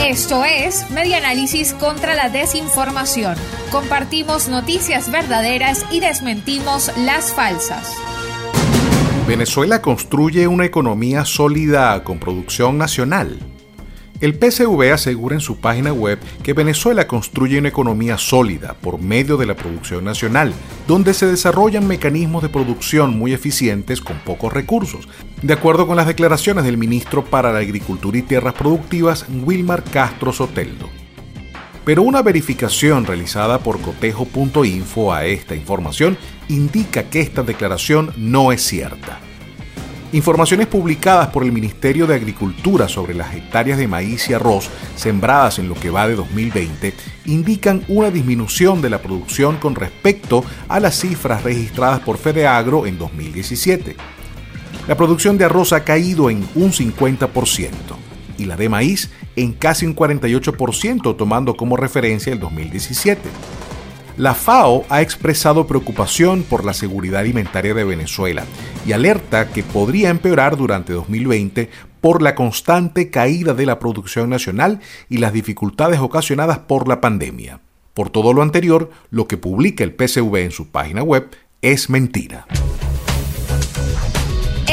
Esto es Media Análisis contra la Desinformación. Compartimos noticias verdaderas y desmentimos las falsas. Venezuela construye una economía sólida con producción nacional. El PCV asegura en su página web que Venezuela construye una economía sólida por medio de la producción nacional, donde se desarrollan mecanismos de producción muy eficientes con pocos recursos, de acuerdo con las declaraciones del ministro para la Agricultura y Tierras Productivas, Wilmar Castro Soteldo. Pero una verificación realizada por cotejo.info a esta información indica que esta declaración no es cierta. Informaciones publicadas por el Ministerio de Agricultura sobre las hectáreas de maíz y arroz sembradas en lo que va de 2020 indican una disminución de la producción con respecto a las cifras registradas por Fedeagro en 2017. La producción de arroz ha caído en un 50% y la de maíz en casi un 48% tomando como referencia el 2017. La FAO ha expresado preocupación por la seguridad alimentaria de Venezuela y alerta que podría empeorar durante 2020 por la constante caída de la producción nacional y las dificultades ocasionadas por la pandemia. Por todo lo anterior, lo que publica el PCV en su página web es mentira.